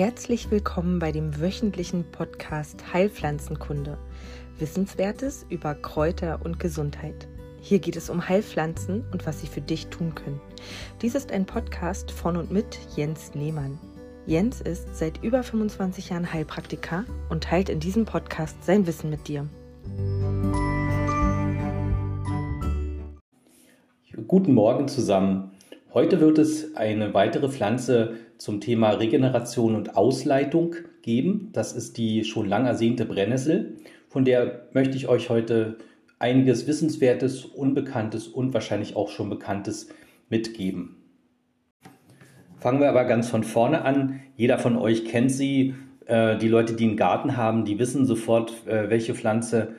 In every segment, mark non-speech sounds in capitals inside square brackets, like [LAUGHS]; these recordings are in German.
Herzlich willkommen bei dem wöchentlichen Podcast Heilpflanzenkunde. Wissenswertes über Kräuter und Gesundheit. Hier geht es um Heilpflanzen und was sie für dich tun können. Dies ist ein Podcast von und mit Jens Lehmann. Jens ist seit über 25 Jahren Heilpraktiker und teilt in diesem Podcast sein Wissen mit dir. Guten Morgen zusammen. Heute wird es eine weitere Pflanze zum Thema Regeneration und Ausleitung geben. Das ist die schon lang ersehnte Brennnessel. Von der möchte ich euch heute einiges Wissenswertes, Unbekanntes und wahrscheinlich auch schon Bekanntes mitgeben. Fangen wir aber ganz von vorne an. Jeder von euch kennt sie. Äh, die Leute, die einen Garten haben, die wissen sofort, äh, welche Pflanze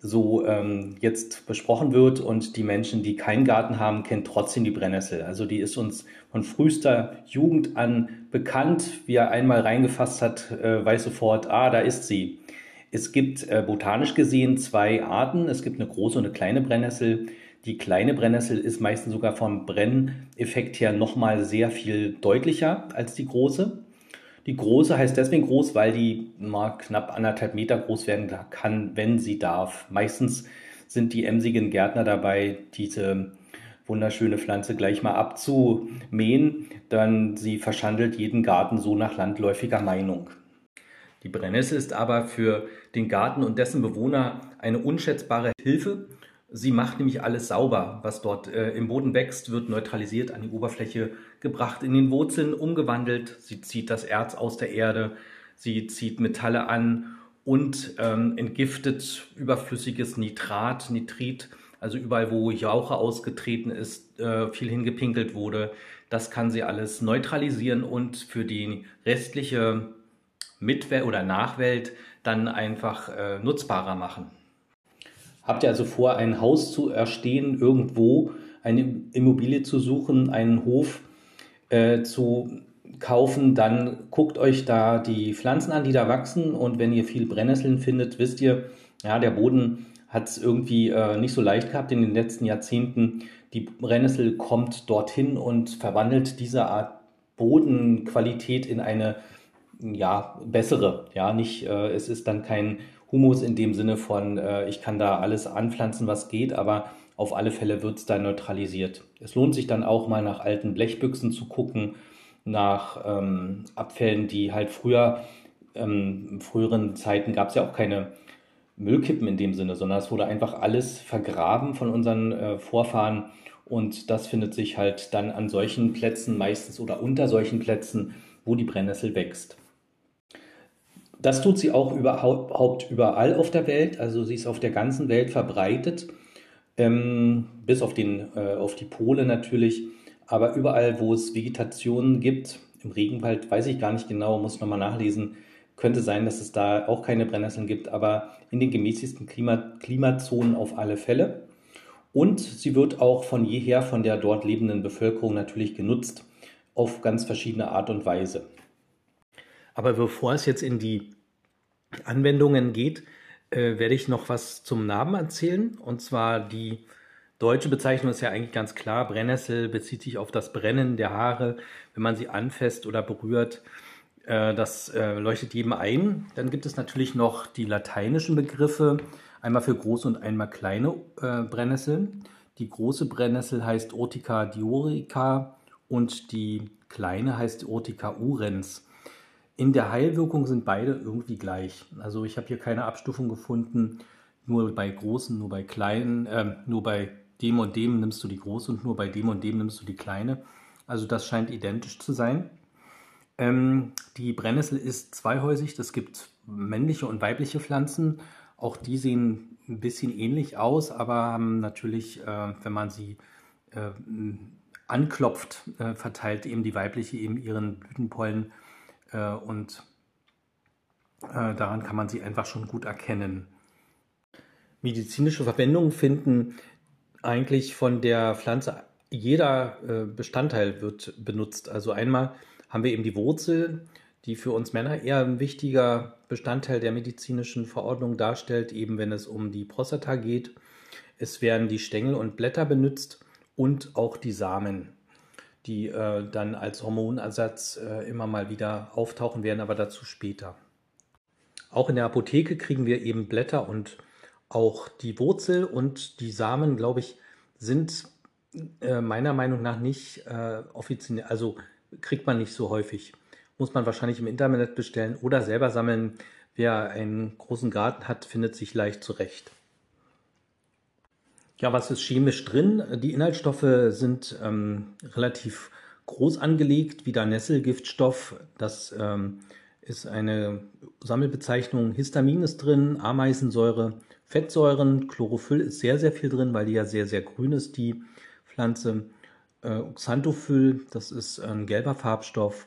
so ähm, jetzt besprochen wird und die Menschen, die keinen Garten haben, kennen trotzdem die Brennnessel. Also die ist uns von frühester Jugend an bekannt. Wer einmal reingefasst hat, äh, weiß sofort, ah, da ist sie. Es gibt äh, botanisch gesehen zwei Arten. Es gibt eine große und eine kleine Brennnessel. Die kleine Brennnessel ist meistens sogar vom Brenneffekt her nochmal sehr viel deutlicher als die große. Die große heißt deswegen groß, weil die mal knapp anderthalb Meter groß werden kann, wenn sie darf. Meistens sind die emsigen Gärtner dabei, diese wunderschöne Pflanze gleich mal abzumähen, dann sie verschandelt jeden Garten so nach landläufiger Meinung. Die Brennnessel ist aber für den Garten und dessen Bewohner eine unschätzbare Hilfe Sie macht nämlich alles sauber, was dort äh, im Boden wächst, wird neutralisiert an die Oberfläche gebracht, in den Wurzeln umgewandelt. Sie zieht das Erz aus der Erde, sie zieht Metalle an und ähm, entgiftet überflüssiges Nitrat, Nitrit, also überall, wo Jauche ausgetreten ist, äh, viel hingepinkelt wurde. Das kann sie alles neutralisieren und für die restliche Mitwelt oder Nachwelt dann einfach äh, nutzbarer machen. Habt ihr also vor, ein Haus zu erstehen, irgendwo eine Immobilie zu suchen, einen Hof äh, zu kaufen, dann guckt euch da die Pflanzen an, die da wachsen. Und wenn ihr viel Brennnesseln findet, wisst ihr, ja, der Boden hat es irgendwie äh, nicht so leicht gehabt in den letzten Jahrzehnten. Die Brennnessel kommt dorthin und verwandelt diese Art Bodenqualität in eine ja, bessere. Ja, nicht, äh, es ist dann kein Humus in dem Sinne von, äh, ich kann da alles anpflanzen, was geht, aber auf alle Fälle wird es dann neutralisiert. Es lohnt sich dann auch mal nach alten Blechbüchsen zu gucken, nach ähm, Abfällen, die halt früher, ähm, in früheren Zeiten gab es ja auch keine Müllkippen in dem Sinne, sondern es wurde einfach alles vergraben von unseren äh, Vorfahren und das findet sich halt dann an solchen Plätzen meistens oder unter solchen Plätzen, wo die Brennnessel wächst. Das tut sie auch überhaupt überall auf der Welt. Also sie ist auf der ganzen Welt verbreitet, ähm, bis auf, den, äh, auf die Pole natürlich. Aber überall, wo es Vegetation gibt, im Regenwald weiß ich gar nicht genau, muss nochmal nachlesen, könnte sein, dass es da auch keine Brennnesseln gibt, aber in den gemäßigsten Klima Klimazonen auf alle Fälle. Und sie wird auch von jeher von der dort lebenden Bevölkerung natürlich genutzt, auf ganz verschiedene Art und Weise. Aber bevor es jetzt in die Anwendungen geht, äh, werde ich noch was zum Namen erzählen. Und zwar die deutsche Bezeichnung ist ja eigentlich ganz klar. Brennnessel bezieht sich auf das Brennen der Haare, wenn man sie anfasst oder berührt. Äh, das äh, leuchtet jedem ein. Dann gibt es natürlich noch die lateinischen Begriffe, einmal für große und einmal kleine äh, Brennnesseln. Die große Brennnessel heißt Urtica diorica und die kleine heißt Urtica urens. In der Heilwirkung sind beide irgendwie gleich. Also ich habe hier keine Abstufung gefunden, nur bei großen, nur bei kleinen, äh, nur bei dem und dem nimmst du die große und nur bei dem und dem nimmst du die kleine. Also das scheint identisch zu sein. Ähm, die Brennnessel ist zweihäusig. Es gibt männliche und weibliche Pflanzen. Auch die sehen ein bisschen ähnlich aus, aber haben natürlich, äh, wenn man sie äh, anklopft, äh, verteilt eben die weibliche eben ihren Blütenpollen äh, und äh, daran kann man sie einfach schon gut erkennen. Medizinische Verwendungen finden eigentlich von der Pflanze, jeder äh, Bestandteil wird benutzt. Also einmal haben wir eben die Wurzel, die für uns Männer eher ein wichtiger Bestandteil der medizinischen Verordnung darstellt, eben wenn es um die Prostata geht. Es werden die Stängel und Blätter benutzt und auch die Samen. Die äh, dann als Hormonersatz äh, immer mal wieder auftauchen werden, aber dazu später. Auch in der Apotheke kriegen wir eben Blätter und auch die Wurzel und die Samen, glaube ich, sind äh, meiner Meinung nach nicht äh, offiziell, also kriegt man nicht so häufig. Muss man wahrscheinlich im Internet bestellen oder selber sammeln. Wer einen großen Garten hat, findet sich leicht zurecht. Ja, was ist chemisch drin? Die Inhaltsstoffe sind ähm, relativ groß angelegt, wie der Nesselgiftstoff. Das ähm, ist eine Sammelbezeichnung. Histamin ist drin, Ameisensäure, Fettsäuren, Chlorophyll ist sehr, sehr viel drin, weil die ja sehr, sehr grün ist, die Pflanze. Äh, Xanthophyll, das ist ein gelber Farbstoff.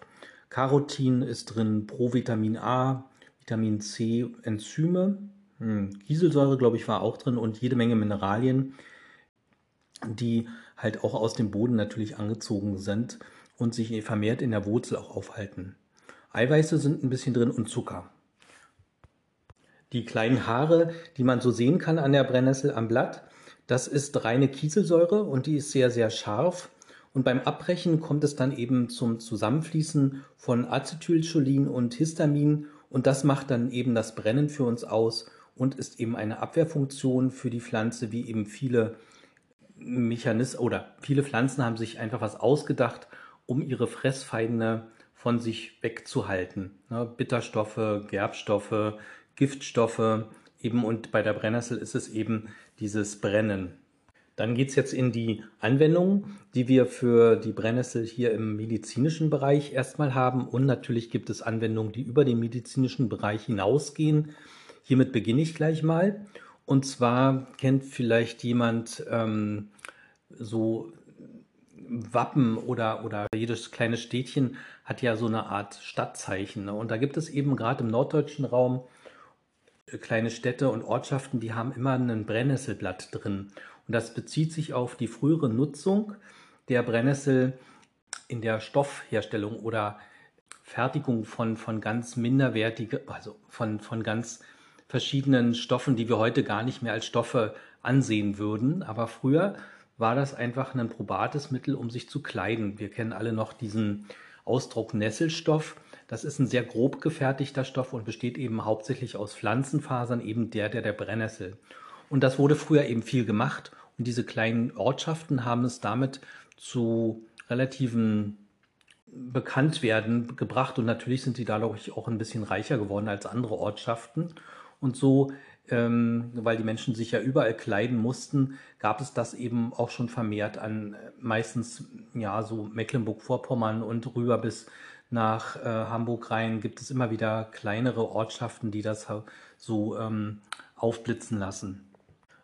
Carotin ist drin, Provitamin A, Vitamin C, Enzyme. Hm, Kieselsäure, glaube ich, war auch drin und jede Menge Mineralien, die halt auch aus dem Boden natürlich angezogen sind und sich vermehrt in der Wurzel auch aufhalten. Eiweiße sind ein bisschen drin und Zucker. Die kleinen Haare, die man so sehen kann an der Brennnessel am Blatt, das ist reine Kieselsäure und die ist sehr, sehr scharf. Und beim Abbrechen kommt es dann eben zum Zusammenfließen von Acetylcholin und Histamin und das macht dann eben das Brennen für uns aus und ist eben eine Abwehrfunktion für die Pflanze, wie eben viele Mechanismen oder viele Pflanzen haben sich einfach was ausgedacht, um ihre Fressfeinde von sich wegzuhalten. Ne, Bitterstoffe, Gerbstoffe, Giftstoffe eben und bei der Brennnessel ist es eben dieses Brennen. Dann geht es jetzt in die Anwendung, die wir für die Brennnessel hier im medizinischen Bereich erstmal haben. Und natürlich gibt es Anwendungen, die über den medizinischen Bereich hinausgehen. Hiermit beginne ich gleich mal. Und zwar kennt vielleicht jemand ähm, so Wappen oder, oder jedes kleine Städtchen hat ja so eine Art Stadtzeichen. Ne? Und da gibt es eben gerade im norddeutschen Raum kleine Städte und Ortschaften, die haben immer ein Brennnesselblatt drin. Und das bezieht sich auf die frühere Nutzung der Brennnessel in der Stoffherstellung oder Fertigung von, von ganz minderwertige, also von, von ganz verschiedenen Stoffen, die wir heute gar nicht mehr als Stoffe ansehen würden. Aber früher war das einfach ein probates Mittel, um sich zu kleiden. Wir kennen alle noch diesen Ausdruck Nesselstoff. Das ist ein sehr grob gefertigter Stoff und besteht eben hauptsächlich aus Pflanzenfasern, eben der der, der Brennnessel. Und das wurde früher eben viel gemacht und diese kleinen Ortschaften haben es damit zu relativen Bekanntwerden gebracht und natürlich sind sie dadurch auch ein bisschen reicher geworden als andere Ortschaften. Und so, ähm, weil die Menschen sich ja überall kleiden mussten, gab es das eben auch schon vermehrt an meistens ja so Mecklenburg-Vorpommern und rüber bis nach äh, Hamburg rein gibt es immer wieder kleinere Ortschaften, die das so ähm, aufblitzen lassen.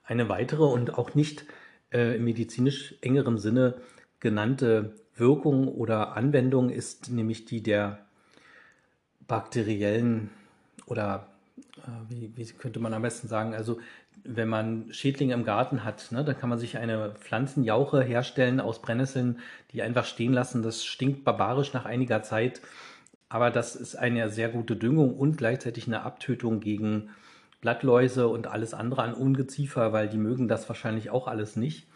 Eine weitere und auch nicht äh, im medizinisch engeren Sinne genannte Wirkung oder Anwendung ist nämlich die der bakteriellen oder äh, wie, wie könnte man am besten sagen, also wenn man Schädlinge im Garten hat, ne, dann kann man sich eine Pflanzenjauche herstellen aus Brennnesseln, die einfach stehen lassen. Das stinkt barbarisch nach einiger Zeit, aber das ist eine sehr gute Düngung und gleichzeitig eine Abtötung gegen Blattläuse und alles andere an Ungeziefer, weil die mögen das wahrscheinlich auch alles nicht.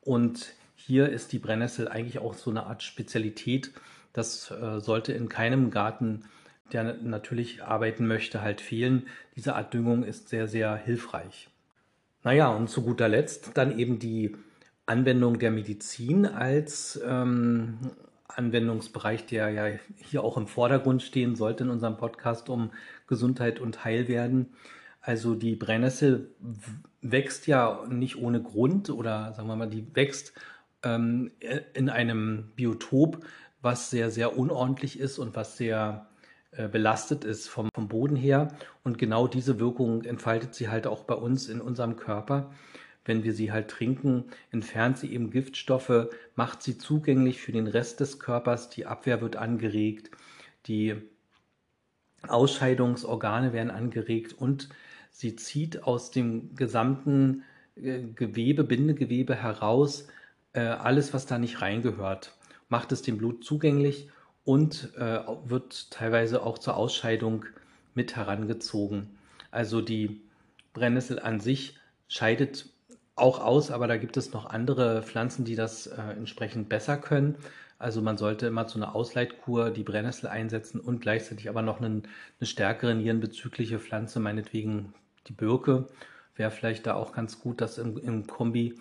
Und hier ist die Brennnessel eigentlich auch so eine Art Spezialität. Das äh, sollte in keinem Garten, der natürlich arbeiten möchte, halt fehlen. Diese Art Düngung ist sehr, sehr hilfreich. Naja, und zu guter Letzt dann eben die Anwendung der Medizin als ähm, Anwendungsbereich, der ja hier auch im Vordergrund stehen sollte in unserem Podcast um Gesundheit und Heilwerden. Also die Brennnessel wächst ja nicht ohne Grund oder sagen wir mal, die wächst ähm, in einem Biotop, was sehr, sehr unordentlich ist und was sehr belastet ist vom, vom Boden her. Und genau diese Wirkung entfaltet sie halt auch bei uns in unserem Körper. Wenn wir sie halt trinken, entfernt sie eben Giftstoffe, macht sie zugänglich für den Rest des Körpers, die Abwehr wird angeregt, die Ausscheidungsorgane werden angeregt und sie zieht aus dem gesamten äh, Gewebe, Bindegewebe heraus äh, alles, was da nicht reingehört, macht es dem Blut zugänglich und äh, wird teilweise auch zur Ausscheidung mit herangezogen. Also die Brennnessel an sich scheidet auch aus, aber da gibt es noch andere Pflanzen, die das äh, entsprechend besser können. Also man sollte immer zu einer Ausleitkur die Brennnessel einsetzen und gleichzeitig aber noch einen, eine stärkere nierenbezügliche Pflanze, meinetwegen die Birke, wäre vielleicht da auch ganz gut, dass im, im Kombi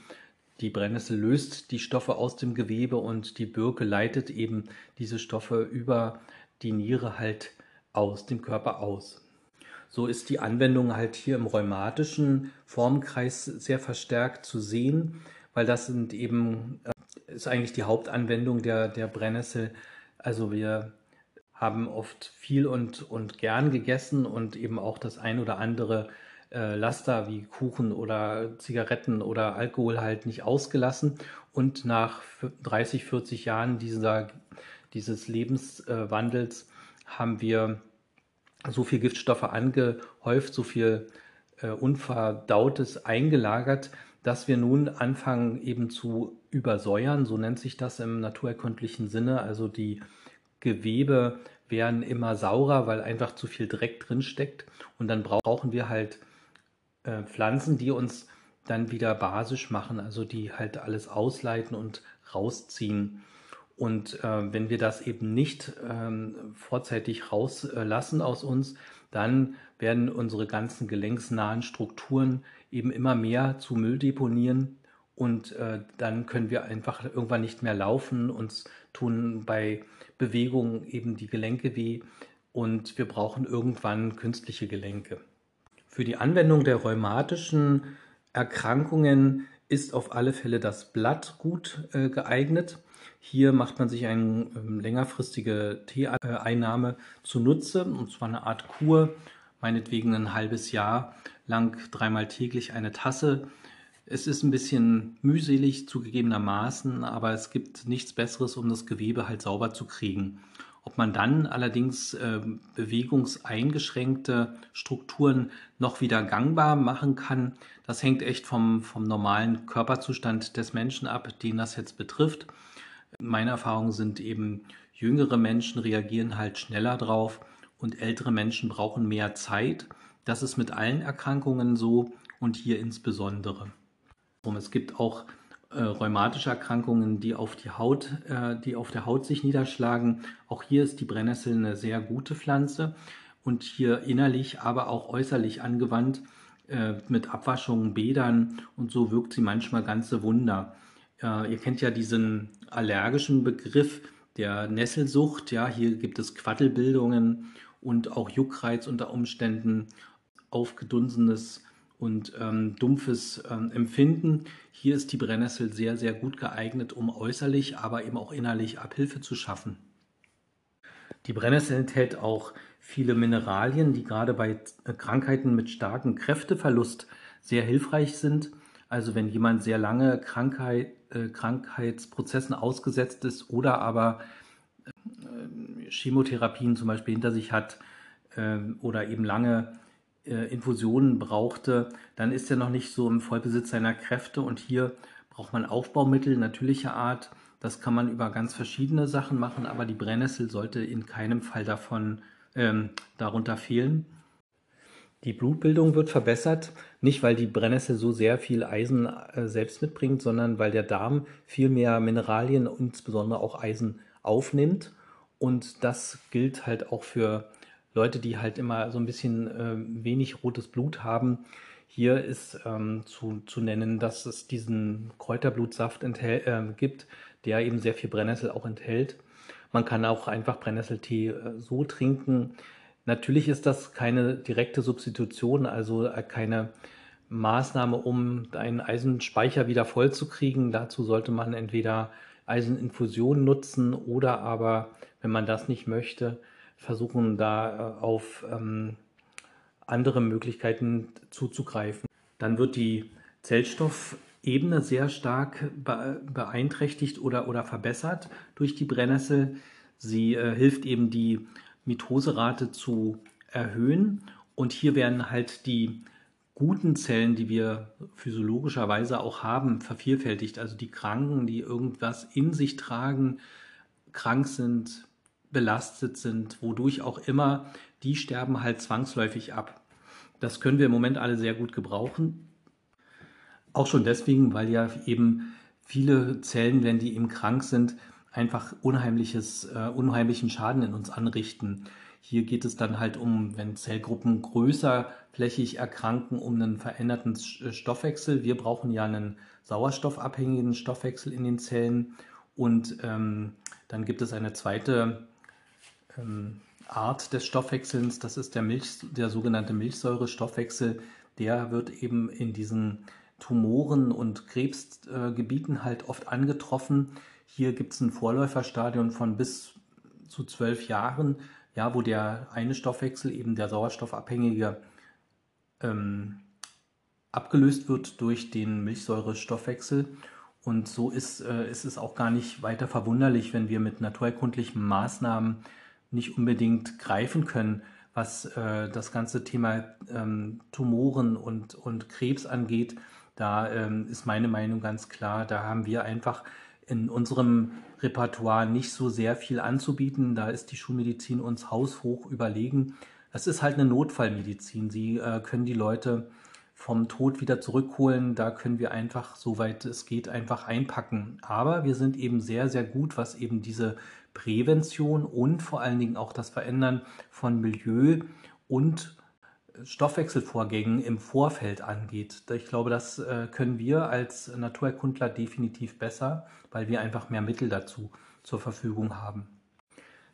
die Brennnessel löst die Stoffe aus dem Gewebe und die Birke leitet eben diese Stoffe über die Niere halt aus dem Körper aus. So ist die Anwendung halt hier im rheumatischen Formkreis sehr verstärkt zu sehen, weil das sind eben, äh, ist eigentlich die Hauptanwendung der, der Brennnessel. Also wir haben oft viel und, und gern gegessen und eben auch das ein oder andere äh, Laster wie Kuchen oder Zigaretten oder Alkohol halt nicht ausgelassen. Und nach 30, 40 Jahren dieser, dieses Lebenswandels haben wir so viel Giftstoffe angehäuft, so viel äh, Unverdautes eingelagert, dass wir nun anfangen eben zu übersäuern, so nennt sich das im naturerkundlichen Sinne. Also die Gewebe werden immer saurer, weil einfach zu viel Dreck drin steckt. Und dann brauchen wir halt äh, Pflanzen, die uns dann wieder basisch machen, also die halt alles ausleiten und rausziehen. Und äh, wenn wir das eben nicht ähm, vorzeitig rauslassen aus uns, dann werden unsere ganzen gelenksnahen Strukturen eben immer mehr zu Müll deponieren und äh, dann können wir einfach irgendwann nicht mehr laufen, uns tun bei Bewegungen eben die Gelenke weh und wir brauchen irgendwann künstliche Gelenke. Für die Anwendung der rheumatischen Erkrankungen ist auf alle Fälle das Blatt gut äh, geeignet. Hier macht man sich eine ähm, längerfristige Teeeinnahme zunutze, und zwar eine Art Kur, meinetwegen ein halbes Jahr lang dreimal täglich eine Tasse. Es ist ein bisschen mühselig zugegebenermaßen, aber es gibt nichts Besseres, um das Gewebe halt sauber zu kriegen. Ob man dann allerdings äh, bewegungseingeschränkte Strukturen noch wieder gangbar machen kann, das hängt echt vom, vom normalen Körperzustand des Menschen ab, den das jetzt betrifft. Meine Erfahrungen sind eben, jüngere Menschen reagieren halt schneller drauf und ältere Menschen brauchen mehr Zeit. Das ist mit allen Erkrankungen so und hier insbesondere. Es gibt auch äh, rheumatische Erkrankungen, die auf die Haut, äh, die auf der Haut sich niederschlagen. Auch hier ist die Brennnessel eine sehr gute Pflanze und hier innerlich, aber auch äußerlich angewandt äh, mit Abwaschungen, Bädern und so wirkt sie manchmal ganze Wunder. Äh, ihr kennt ja diesen allergischen Begriff der Nesselsucht. Ja, hier gibt es Quaddelbildungen und auch Juckreiz unter Umständen, aufgedunsenes und ähm, dumpfes ähm, Empfinden. Hier ist die Brennnessel sehr, sehr gut geeignet, um äußerlich, aber eben auch innerlich Abhilfe zu schaffen. Die Brennnessel enthält auch viele Mineralien, die gerade bei äh, Krankheiten mit starkem Kräfteverlust sehr hilfreich sind. Also wenn jemand sehr lange Krankheit, äh, Krankheitsprozessen ausgesetzt ist oder aber äh, Chemotherapien zum Beispiel hinter sich hat äh, oder eben lange Infusionen brauchte, dann ist er noch nicht so im Vollbesitz seiner Kräfte und hier braucht man Aufbaumittel natürlicher Art. Das kann man über ganz verschiedene Sachen machen, aber die Brennnessel sollte in keinem Fall davon ähm, darunter fehlen. Die Blutbildung wird verbessert, nicht weil die Brennnessel so sehr viel Eisen äh, selbst mitbringt, sondern weil der Darm viel mehr Mineralien insbesondere auch Eisen aufnimmt. Und das gilt halt auch für Leute, die halt immer so ein bisschen äh, wenig rotes Blut haben. Hier ist ähm, zu, zu nennen, dass es diesen Kräuterblutsaft äh, gibt, der eben sehr viel Brennnessel auch enthält. Man kann auch einfach Brennnesseltee äh, so trinken. Natürlich ist das keine direkte Substitution, also äh, keine Maßnahme, um einen Eisenspeicher wieder voll zu kriegen. Dazu sollte man entweder Eiseninfusion nutzen oder aber, wenn man das nicht möchte, versuchen da äh, auf ähm, andere Möglichkeiten zuzugreifen. Dann wird die Zellstoffebene sehr stark beeinträchtigt oder, oder verbessert durch die Brennnessel. Sie äh, hilft eben die Mitoserate zu erhöhen und hier werden halt die guten Zellen, die wir physiologischerweise auch haben, vervielfältigt. Also die Kranken, die irgendwas in sich tragen, krank sind, belastet sind, wodurch auch immer, die sterben halt zwangsläufig ab. Das können wir im Moment alle sehr gut gebrauchen. Auch schon deswegen, weil ja eben viele Zellen, wenn die eben krank sind, einfach unheimliches, äh, unheimlichen Schaden in uns anrichten. Hier geht es dann halt um, wenn Zellgruppen größer flächig erkranken, um einen veränderten äh, Stoffwechsel. Wir brauchen ja einen sauerstoffabhängigen Stoffwechsel in den Zellen. Und ähm, dann gibt es eine zweite ähm, Art des Stoffwechselns, das ist der, Milch, der sogenannte Milchsäurestoffwechsel. Der wird eben in diesen Tumoren und Krebsgebieten äh, halt oft angetroffen. Hier gibt es ein Vorläuferstadium von bis zu zwölf Jahren, ja, wo der eine Stoffwechsel, eben der sauerstoffabhängige, ähm, abgelöst wird durch den Milchsäurestoffwechsel. Und so ist, äh, ist es auch gar nicht weiter verwunderlich, wenn wir mit naturerkundlichen Maßnahmen nicht unbedingt greifen können, was äh, das ganze Thema ähm, Tumoren und, und Krebs angeht. Da ähm, ist meine Meinung ganz klar, da haben wir einfach in unserem Repertoire nicht so sehr viel anzubieten. Da ist die Schulmedizin uns haushoch überlegen. Es ist halt eine Notfallmedizin. Sie äh, können die Leute vom Tod wieder zurückholen. Da können wir einfach, soweit es geht, einfach einpacken. Aber wir sind eben sehr, sehr gut, was eben diese Prävention und vor allen Dingen auch das Verändern von Milieu und Stoffwechselvorgängen im Vorfeld angeht. Ich glaube, das äh, können wir als Naturerkundler definitiv besser, weil wir einfach mehr Mittel dazu zur Verfügung haben.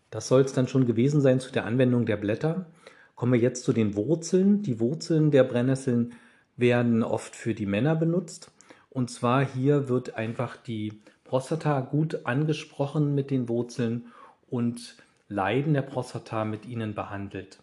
Das soll es dann schon gewesen sein zu der Anwendung der Blätter. Kommen wir jetzt zu den Wurzeln. Die Wurzeln der Brennnesseln werden oft für die Männer benutzt. Und zwar hier wird einfach die Prostata gut angesprochen mit den Wurzeln und Leiden der Prostata mit ihnen behandelt.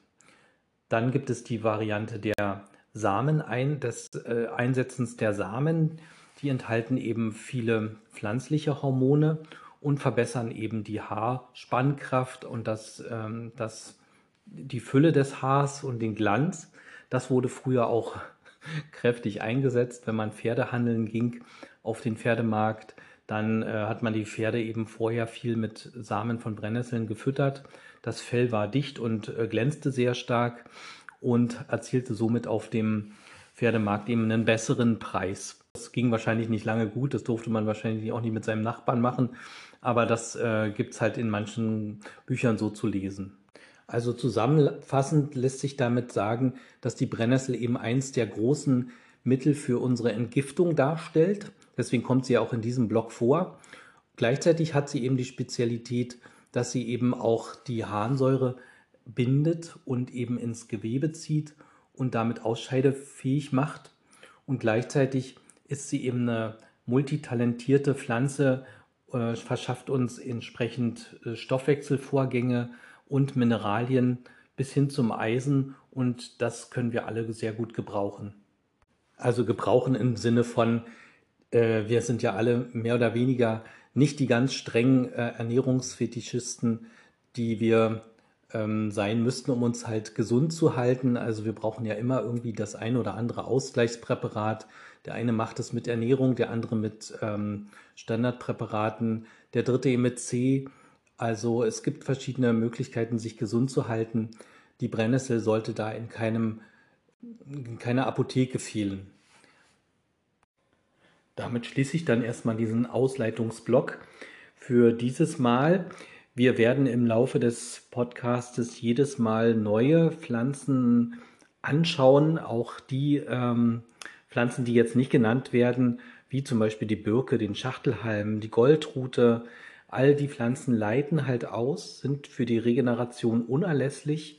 Dann gibt es die Variante der Samen ein, des äh, Einsetzens der Samen. Die enthalten eben viele pflanzliche Hormone und verbessern eben die Haarspannkraft und das, ähm, das, die Fülle des Haars und den Glanz. Das wurde früher auch [LAUGHS] kräftig eingesetzt, wenn man Pferde handeln ging auf den Pferdemarkt. Dann äh, hat man die Pferde eben vorher viel mit Samen von Brennnesseln gefüttert. Das Fell war dicht und äh, glänzte sehr stark und erzielte somit auf dem Pferdemarkt eben einen besseren Preis. Das ging wahrscheinlich nicht lange gut, das durfte man wahrscheinlich auch nicht mit seinem Nachbarn machen, aber das äh, gibt es halt in manchen Büchern so zu lesen. Also zusammenfassend lässt sich damit sagen, dass die Brennnessel eben eins der großen Mittel für unsere Entgiftung darstellt. Deswegen kommt sie auch in diesem Blog vor. Gleichzeitig hat sie eben die Spezialität, dass sie eben auch die Harnsäure bindet und eben ins Gewebe zieht und damit ausscheidefähig macht. Und gleichzeitig ist sie eben eine multitalentierte Pflanze, äh, verschafft uns entsprechend äh, Stoffwechselvorgänge und Mineralien bis hin zum Eisen und das können wir alle sehr gut gebrauchen. Also gebrauchen im Sinne von, äh, wir sind ja alle mehr oder weniger nicht die ganz strengen äh, Ernährungsfetischisten, die wir ähm, sein müssten, um uns halt gesund zu halten. Also wir brauchen ja immer irgendwie das eine oder andere Ausgleichspräparat. Der eine macht es mit Ernährung, der andere mit ähm, Standardpräparaten, der dritte eben mit C. Also es gibt verschiedene Möglichkeiten, sich gesund zu halten. Die Brennnessel sollte da in keinem in keiner Apotheke fehlen. Damit schließe ich dann erstmal diesen Ausleitungsblock für dieses Mal. Wir werden im Laufe des Podcastes jedes Mal neue Pflanzen anschauen, auch die ähm, Pflanzen, die jetzt nicht genannt werden, wie zum Beispiel die Birke, den Schachtelhalm, die Goldrute. All die Pflanzen leiten halt aus, sind für die Regeneration unerlässlich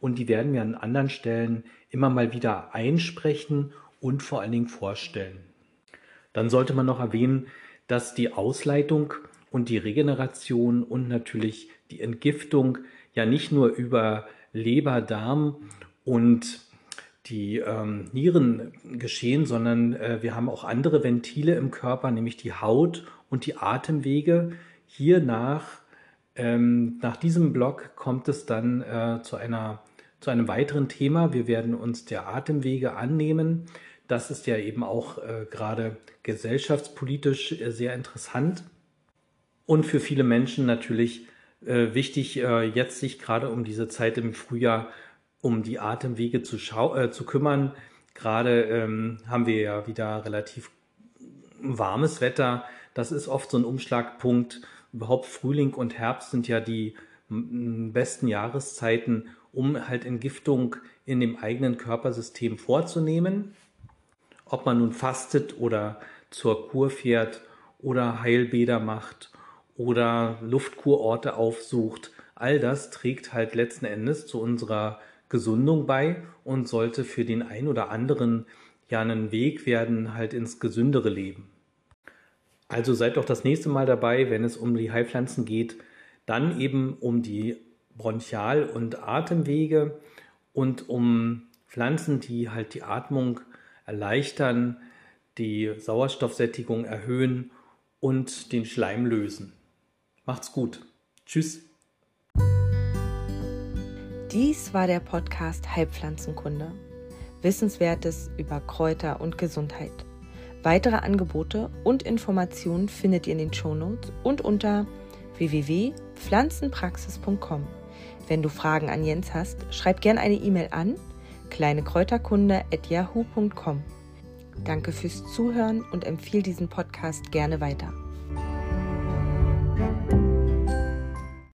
und die werden wir an anderen Stellen immer mal wieder einsprechen und vor allen Dingen vorstellen. Dann sollte man noch erwähnen, dass die Ausleitung und die Regeneration und natürlich die Entgiftung ja nicht nur über Leber, Darm und die ähm, Nieren geschehen, sondern äh, wir haben auch andere Ventile im Körper, nämlich die Haut und die Atemwege. Hier nach, ähm, nach diesem Block kommt es dann äh, zu, einer, zu einem weiteren Thema. Wir werden uns der Atemwege annehmen. Das ist ja eben auch äh, gerade gesellschaftspolitisch äh, sehr interessant und für viele Menschen natürlich äh, wichtig, äh, jetzt sich gerade um diese Zeit im Frühjahr um die Atemwege zu, äh, zu kümmern. Gerade ähm, haben wir ja wieder relativ warmes Wetter. Das ist oft so ein Umschlagpunkt, überhaupt Frühling und Herbst sind ja die besten Jahreszeiten, um halt Entgiftung in dem eigenen Körpersystem vorzunehmen. Ob man nun fastet oder zur Kur fährt oder Heilbäder macht oder Luftkurorte aufsucht, all das trägt halt letzten Endes zu unserer Gesundung bei und sollte für den ein oder anderen ja einen Weg werden halt ins gesündere Leben. Also seid doch das nächste Mal dabei, wenn es um die Heilpflanzen geht, dann eben um die Bronchial- und Atemwege und um Pflanzen, die halt die Atmung erleichtern, die Sauerstoffsättigung erhöhen und den Schleim lösen. Macht's gut. Tschüss. Dies war der Podcast Heilpflanzenkunde. Wissenswertes über Kräuter und Gesundheit. Weitere Angebote und Informationen findet ihr in den Shownotes und unter www.pflanzenpraxis.com. Wenn du Fragen an Jens hast, schreib gern eine E-Mail an kleinekräuterkunde@yahoo.com. Danke fürs Zuhören und empfehle diesen Podcast gerne weiter.